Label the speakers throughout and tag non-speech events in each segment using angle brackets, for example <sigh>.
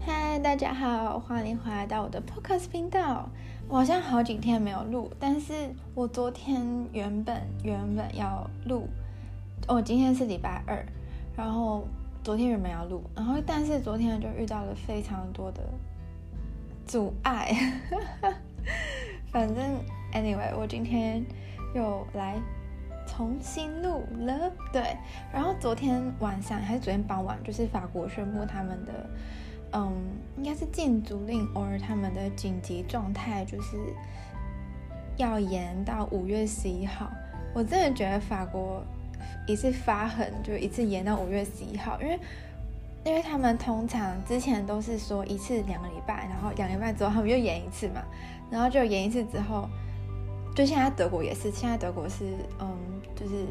Speaker 1: 嗨，大家好，欢迎回来到我的 Podcast 频道。我好像好几天没有录，但是我昨天原本原本要录，哦，今天是礼拜二，然后昨天原本要录，然后但是昨天就遇到了非常多的阻碍，<laughs> 反正 anyway，我今天又来。重新录了，对，然后昨天晚上还是昨天傍晚，就是法国宣布他们的，嗯，应该是禁足令，偶尔他们的紧急状态，就是要延到五月十一号。我真的觉得法国一次发狠，就一次延到五月十一号，因为因为他们通常之前都是说一次两个礼拜，然后两个礼拜之后他们又延一次嘛，然后就延一次之后。就现在德国也是，现在德国是嗯，就是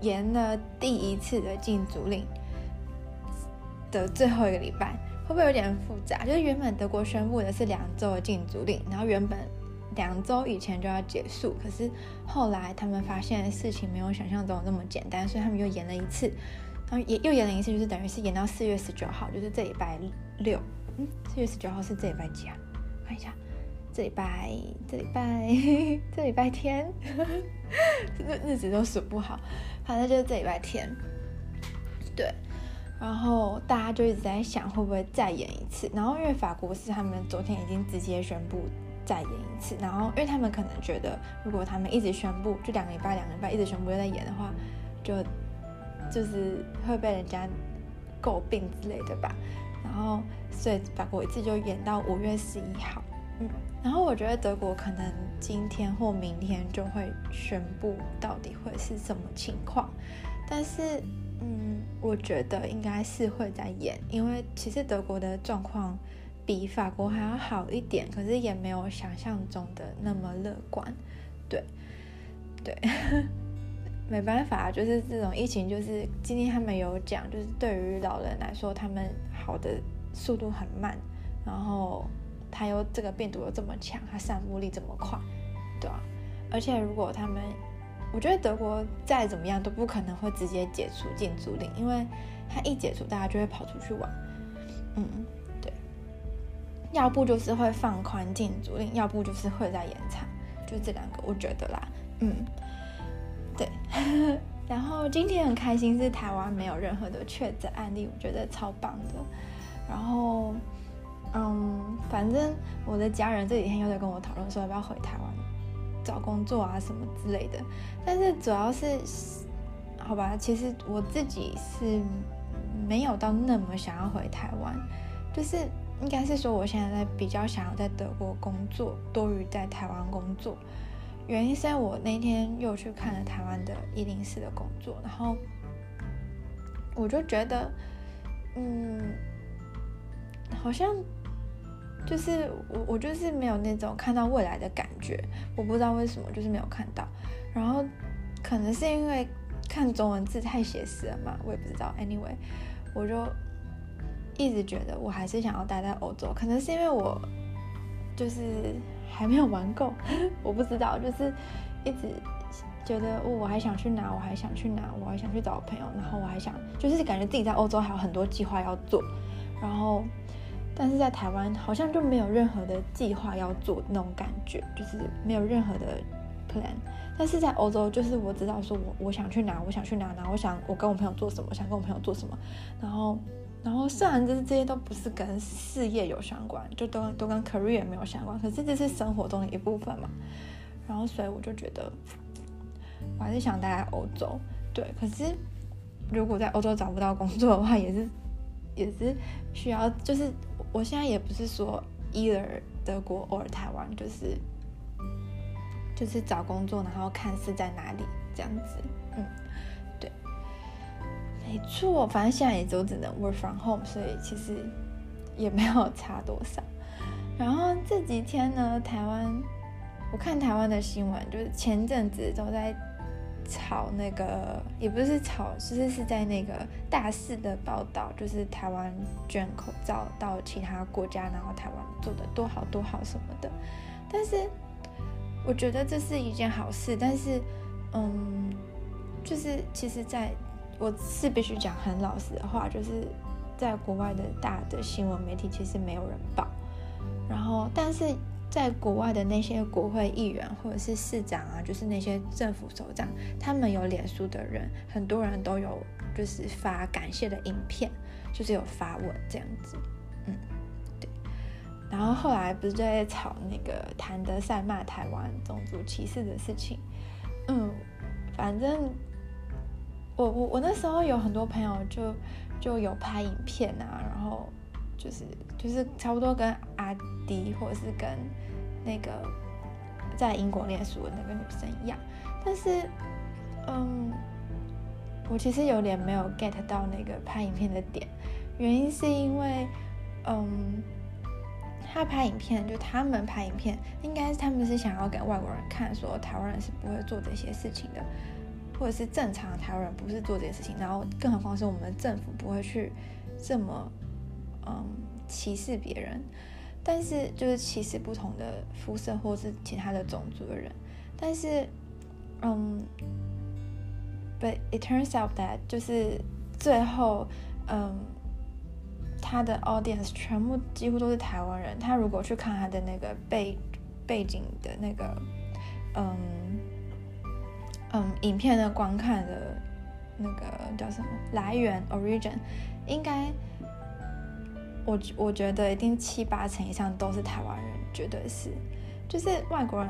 Speaker 1: 延了第一次的禁足令的最后一个礼拜，会不会有点复杂？就是原本德国宣布的是两周的禁足令，然后原本两周以前就要结束，可是后来他们发现事情没有想象中那么简单，所以他们又延了一次，然后也又延了一次，就是等于是延到四月十九号，就是这礼拜六。嗯，四月十九号是这礼拜几啊？看一下。这礼拜，这礼拜，这礼拜天，日日子都数不好，反正就是这礼拜天。对，然后大家就一直在想会不会再演一次。然后因为法国是他们昨天已经直接宣布再演一次，然后因为他们可能觉得，如果他们一直宣布，就两个礼拜两个礼拜一直宣布又在演的话，就就是会被人家诟病之类的吧。然后所以法国一次就演到五月十一号。嗯，然后我觉得德国可能今天或明天就会宣布到底会是什么情况，但是，嗯，我觉得应该是会再演，因为其实德国的状况比法国还要好一点，可是也没有想象中的那么乐观，对，对，<laughs> 没办法，就是这种疫情，就是今天他们有讲，就是对于老人来说，他们好的速度很慢，然后。他又这个病毒又这么强，它散布力这么快，对啊。而且如果他们，我觉得德国再怎么样都不可能会直接解除禁足令，因为他一解除，大家就会跑出去玩。嗯，对。要不就是会放宽禁足令，要不就是会再延长，就这两个，我觉得啦。嗯，对。<laughs> 然后今天很开心是台湾没有任何的确诊案例，我觉得超棒的。然后。嗯，反正我的家人这几天又在跟我讨论说要不要回台湾找工作啊什么之类的，但是主要是，好吧，其实我自己是没有到那么想要回台湾，就是应该是说我现在在比较想要在德国工作多于在台湾工作，原因是我那天又去看了台湾的一零四的工作，然后我就觉得，嗯，好像。就是我，我就是没有那种看到未来的感觉，我不知道为什么，就是没有看到。然后可能是因为看中文字太写实了嘛，我也不知道。Anyway，我就一直觉得我还是想要待在欧洲，可能是因为我就是还没有玩够，<laughs> 我不知道，就是一直觉得哦，我还想去哪，我还想去哪，我还想去找朋友，然后我还想就是感觉自己在欧洲还有很多计划要做，然后。但是在台湾好像就没有任何的计划要做那种感觉，就是没有任何的 plan。但是在欧洲，就是我知道说我我想去哪，我想去哪，然后我想我跟我朋友做什么，想跟我朋友做什么，然后然后虽然就是这些都不是跟事业有相关，就都都跟 career 没有相关，可是这是生活中的一部分嘛。然后所以我就觉得，我还是想待在欧洲。对，可是如果在欧洲找不到工作的话，也是也是需要就是。我现在也不是说 either 德国 or 台湾，就是就是找工作，然后看是在哪里这样子。嗯，对，没错，反正现在也就只能 work from home，所以其实也没有差多少。<laughs> 然后这几天呢，台湾我看台湾的新闻，就是前阵子都在。炒那个也不是炒，其实是在那个大肆的报道，就是台湾捐口罩到其他国家，然后台湾做的多好多好什么的。但是我觉得这是一件好事，但是嗯，就是其实，在我是必须讲很老实的话，就是在国外的大的新闻媒体其实没有人报，然后但是在国外的那些国会议员或者是市长啊，就是那些政府首长，他们有脸书的人，很多人都有就是发感谢的影片，就是有发文这样子，嗯，对。然后后来不是在吵那个谭德赛骂台湾种族歧视的事情，嗯，反正。我我我那时候有很多朋友就就有拍影片啊，然后就是就是差不多跟阿迪或者是跟那个在英国念书的那个女生一样，但是嗯，我其实有点没有 get 到那个拍影片的点，原因是因为嗯，他拍影片就他们拍影片，应该是他们是想要给外国人看，说台湾人是不会做这些事情的。或者是正常台湾人不是做这些事情，然后更何况是我们政府不会去这么嗯歧视别人，但是就是歧视不同的肤色或是其他的种族的人，但是嗯，but it turns out that 就是最后嗯他的 audience 全部几乎都是台湾人，他如果去看他的那个背背景的那个嗯。嗯，影片的观看的那个叫什么来源 origin，应该我我觉得一定七八成以上都是台湾人，绝对是，就是外国人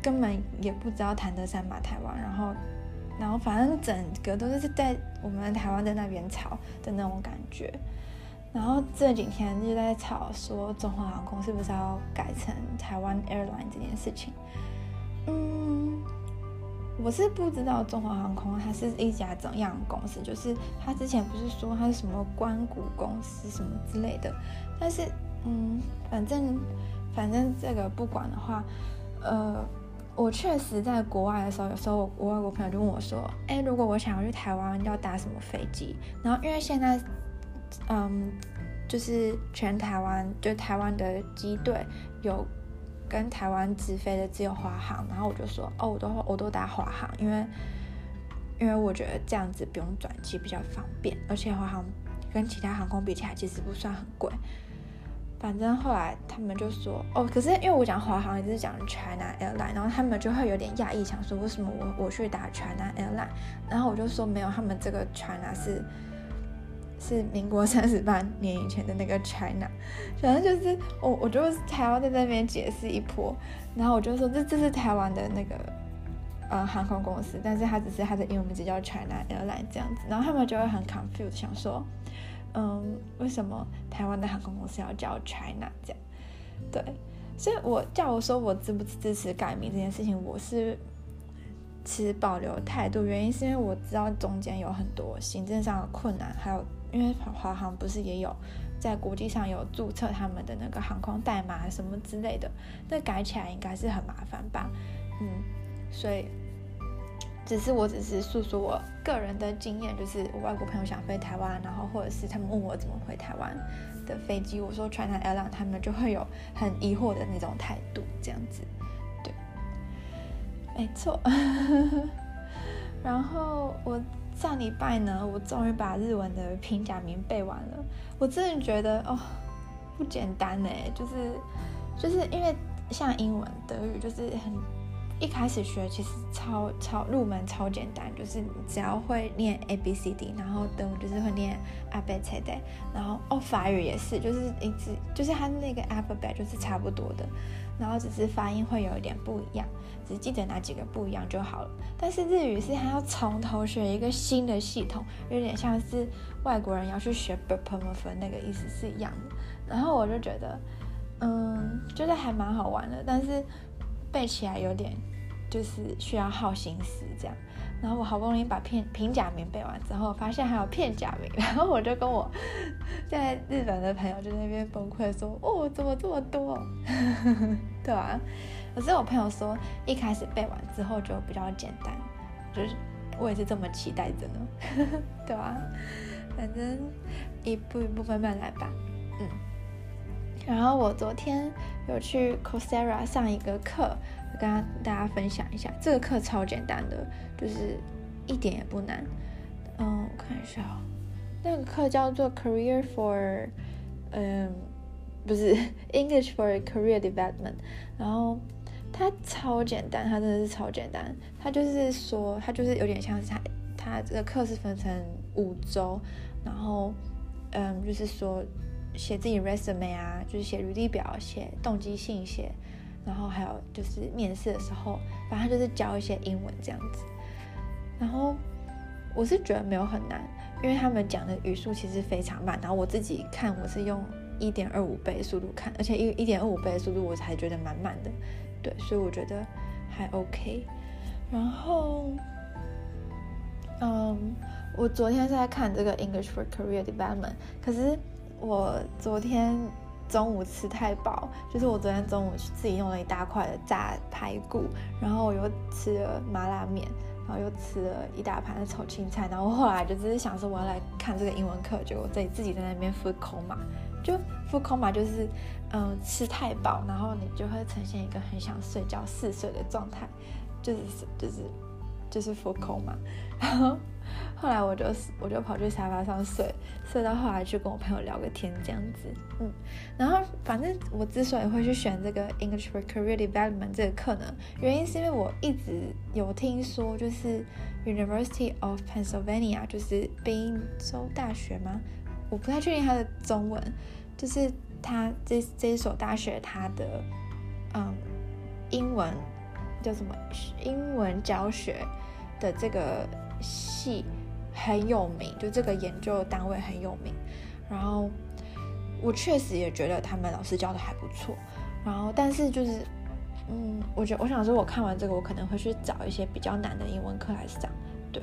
Speaker 1: 根本也不知道谭德塞骂台湾，然后然后反正整个都是在我们台湾在那边吵的那种感觉，然后这几天就在吵说中华航空是不是要改成台湾 airline 这件事情，嗯。我是不知道中华航空它是一家怎样的公司，就是他之前不是说它是什么关谷公司什么之类的，但是嗯，反正反正这个不管的话，呃，我确实在国外的时候，有时候我外国朋友就问我说，哎，如果我想要去台湾，要搭什么飞机？然后因为现在嗯，就是全台湾就台湾的机队有。跟台湾直飞的只有华航，然后我就说哦，我都我都搭华航，因为因为我觉得这样子不用转机比较方便，而且华航跟其他航空比起来其实不算很贵。反正后来他们就说哦，可是因为我讲华航，也是讲 China Airline，然后他们就会有点讶异，想说为什么我我去打 China Airline，然后我就说没有，他们这个 China 是。是民国三十八年以前的那个 China，反正就是我，我就是还要在那边解释一波，然后我就说这这是台湾的那个呃航空公司，但是它只是它的英文名字叫 China Airline 这样子，然后他们就会很 confused，想说，嗯，为什么台湾的航空公司要叫 China 这样？对，所以我叫我说我支不支持改名这件事情，我是持保留态度，原因是因为我知道中间有很多行政上的困难，还有。因为华航不是也有在国际上有注册他们的那个航空代码什么之类的，那改起来应该是很麻烦吧？嗯，所以只是我只是诉说我个人的经验，就是我外国朋友想飞台湾，然后或者是他们问我怎么回台湾的飞机，我说 China Airline，他们就会有很疑惑的那种态度，这样子，对，没错。<laughs> 然后我。上礼拜呢，我终于把日文的平假名背完了。我真的觉得哦，不简单呢，就是就是因为像英文、德语，就是很一开始学其实超超入门超简单，就是你只要会念 A B C D，然后德语就是会念 Abcd，然后哦法语也是，就是一直就是它那个 alphabet 就是差不多的。然后只是发音会有一点不一样，只记得哪几个不一样就好了。但是日语是还要从头学一个新的系统，有点像是外国人要去学 b p m f 那个意思是一样的。然后我就觉得，嗯，觉得还蛮好玩的，但是背起来有点就是需要耗心思这样。然后我好不容易把片平假名背完之后，发现还有片假名，然后我就跟我在日本的朋友就在那边崩溃说：“哦，怎么这么多？” <laughs> 对啊，可是我朋友说一开始背完之后就比较简单，就是我也是这么期待着呢。<laughs> 对啊，反正一步一步慢慢来吧。嗯，然后我昨天有去 Coursera 上一个课。跟大家分享一下，这个课超简单的，就是一点也不难。嗯，我看一下，那个课叫做 Career for，嗯，不是 <laughs> English for Career Development，然后它超简单，它真的是超简单，它就是说，它就是有点像是它，它这个课是分成五周，然后，嗯，就是说写自己 resume 啊，就是写履历表，写动机信写，然后还有就是面试的时候，反正就是教一些英文这样子，然后。我是觉得没有很难，因为他们讲的语速其实非常慢，然后我自己看我是用一点二五倍速度看，而且一一点二五倍速度我才觉得蛮慢的，对，所以我觉得还 OK。然后，嗯，我昨天是在看这个 English for Career Development，可是我昨天中午吃太饱，就是我昨天中午自己用了一大块的炸排骨，然后我又吃了麻辣面。然后又吃了一大盘的炒青菜，然后后来就只是想说我要来看这个英文课，结果自己自己在那边 food coma，就 food coma 就是嗯吃太饱，然后你就会呈现一个很想睡觉嗜睡的状态，就是就是就是 food coma，然后。<laughs> 后来我就我就跑去沙发上睡，睡到后来去跟我朋友聊个天这样子，嗯，然后反正我之所以会去选这个 English for Career Development 这个课呢，原因是因为我一直有听说，就是 University of Pennsylvania，就是宾州大学吗？我不太确定它的中文，就是它这这一所大学它的嗯英文叫什么？英文教学的这个。系很有名，就这个研究单位很有名。然后我确实也觉得他们老师教的还不错。然后，但是就是，嗯，我觉得我想说，我看完这个，我可能会去找一些比较难的英文课来上。对。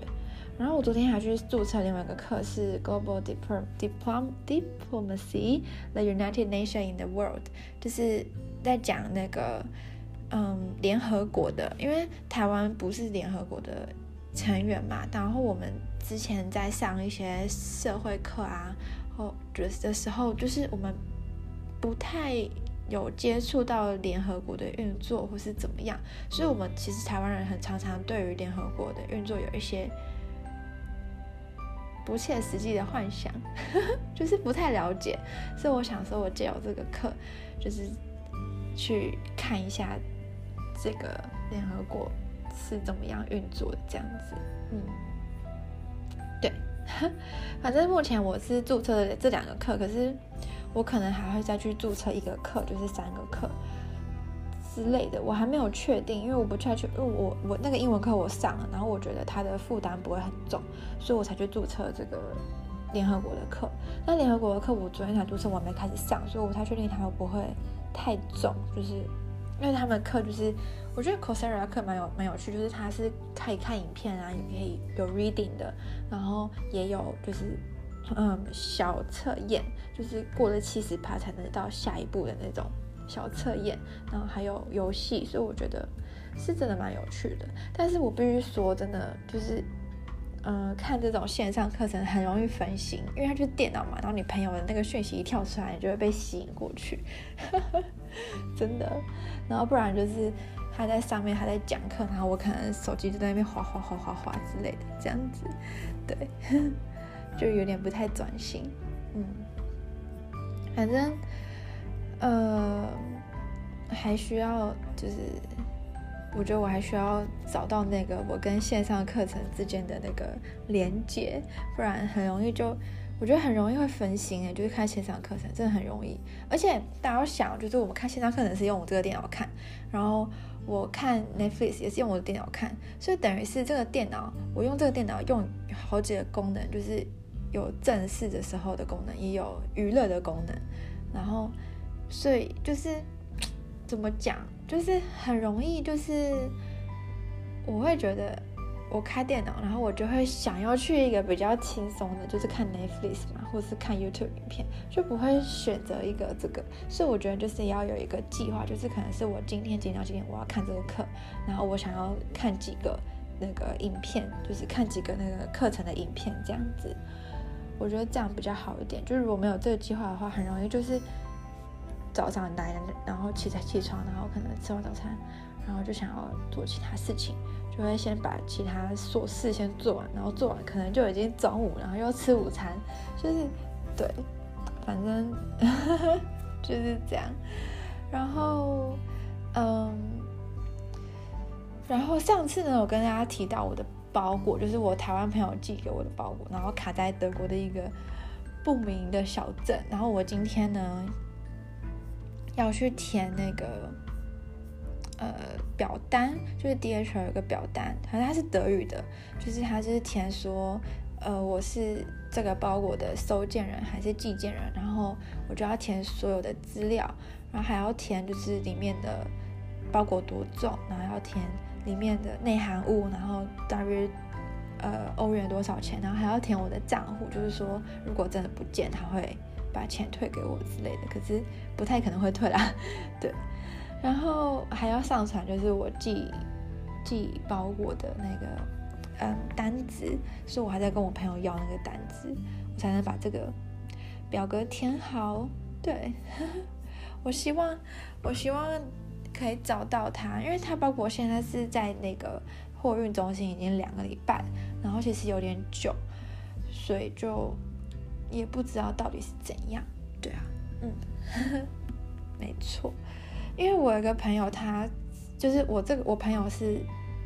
Speaker 1: 然后我昨天还去注册另外一个课，是 Global Diplom Diplom Diplomacy the United Nation in the World，就是在讲那个嗯联合国的，因为台湾不是联合国的。成员嘛，然后我们之前在上一些社会课啊，或者的时候，就是我们不太有接触到联合国的运作或是怎么样，所以我们其实台湾人很常常对于联合国的运作有一些不切实际的幻想，<laughs> 就是不太了解。所以我想说，我借由这个课，就是去看一下这个联合国。是怎么样运作的这样子，嗯，对，<laughs> 反正目前我是注册了这两个课，可是我可能还会再去注册一个课，就是三个课之类的，我还没有确定，因为我不确定，因为我我那个英文课我上了，然后我觉得它的负担不会很重，所以我才去注册这个联合国的课。那联合国的课我昨天才注册，我还没开始上，所以我不太确定它会不会太重，就是因为他们课就是。我觉得 c o r s e r a 课蛮有蛮有趣，就是它是可以看影片啊，也可以有 reading 的，然后也有就是嗯小测验，就是过了七十趴才能到下一步的那种小测验，然后还有游戏，所以我觉得是真的蛮有趣的。但是我必须说，真的就是嗯看这种线上课程很容易分心，因为它就是电脑嘛，然后你朋友的那个讯息一跳出来，你就会被吸引过去，<laughs> 真的。然后不然就是。他在上面还在讲课，然后我可能手机就在那边滑滑滑滑滑之类的，这样子，对，就有点不太专心，嗯，反正，呃，还需要就是，我觉得我还需要找到那个我跟线上课程之间的那个连接，不然很容易就。我觉得很容易会分心诶，就是看线上课程真的很容易，而且大家要想，就是我们看线上课程是用我这个电脑看，然后我看 Netflix 也是用我的电脑看，所以等于是这个电脑，我用这个电脑用好几个功能，就是有正式的时候的功能，也有娱乐的功能，然后所以就是 <tsk> 怎么讲，就是很容易，就是我会觉得。我开电脑，然后我就会想要去一个比较轻松的，就是看 Netflix 嘛，或是看 YouTube 影片，就不会选择一个这个。所以我觉得就是要有一个计划，就是可能是我今天今天今天我要看这个课，然后我想要看几个那个影片，就是看几个那个课程的影片这样子。我觉得这样比较好一点。就是如果没有这个计划的话，很容易就是早上来，然后起来起床，然后可能吃完早餐，然后就想要做其他事情。就会先把其他琐事先做完，然后做完可能就已经中午，然后又吃午餐，就是对，反正 <laughs> 就是这样。然后，嗯，然后上次呢，我跟大家提到我的包裹，就是我台湾朋友寄给我的包裹，然后卡在德国的一个不明的小镇。然后我今天呢，要去填那个。呃，表单就是 DHL 有个表单，好像它是德语的，就是它就是填说，呃，我是这个包裹的收件人还是寄件人，然后我就要填所有的资料，然后还要填就是里面的包裹多重，然后要填里面的内含物，然后大约呃欧元多少钱，然后还要填我的账户，就是说如果真的不见，他会把钱退给我之类的，可是不太可能会退啦，<laughs> 对。然后还要上传，就是我寄寄包裹的那个嗯单子，所以我还在跟我朋友要那个单子，我才能把这个表格填好。对，<laughs> 我希望我希望可以找到它，因为它包裹现在是在那个货运中心已经两个礼拜，然后其实有点久，所以就也不知道到底是怎样。对啊，嗯，<laughs> 没错。因为我有个朋友，他就是我这个我朋友是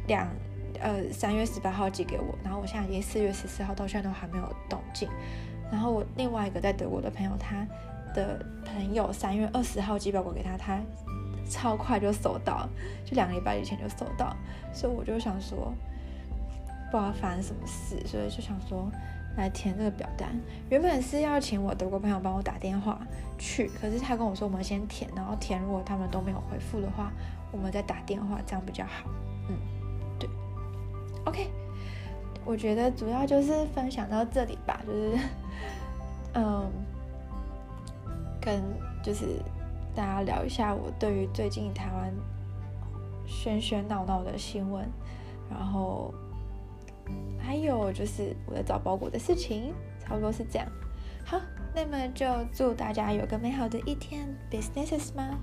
Speaker 1: 两呃三月十八号寄给我，然后我现在已经四月十四号到现在都还没有动静。然后我另外一个在德国的朋友，他的朋友三月二十号寄包裹给他，他超快就收到，就两个礼拜以前就收到，所以我就想说不知道发生什么事，所以就想说。来填这个表单，原本是要请我德国朋友帮我打电话去，可是他跟我说我们先填，然后填如果他们都没有回复的话，我们再打电话，这样比较好。嗯，对。OK，我觉得主要就是分享到这里吧，就是嗯，跟就是大家聊一下我对于最近台湾喧喧闹闹的新闻，然后。还有就是我在找包裹的事情，差不多是这样。好，那么就祝大家有个美好的一天，businesses 吗。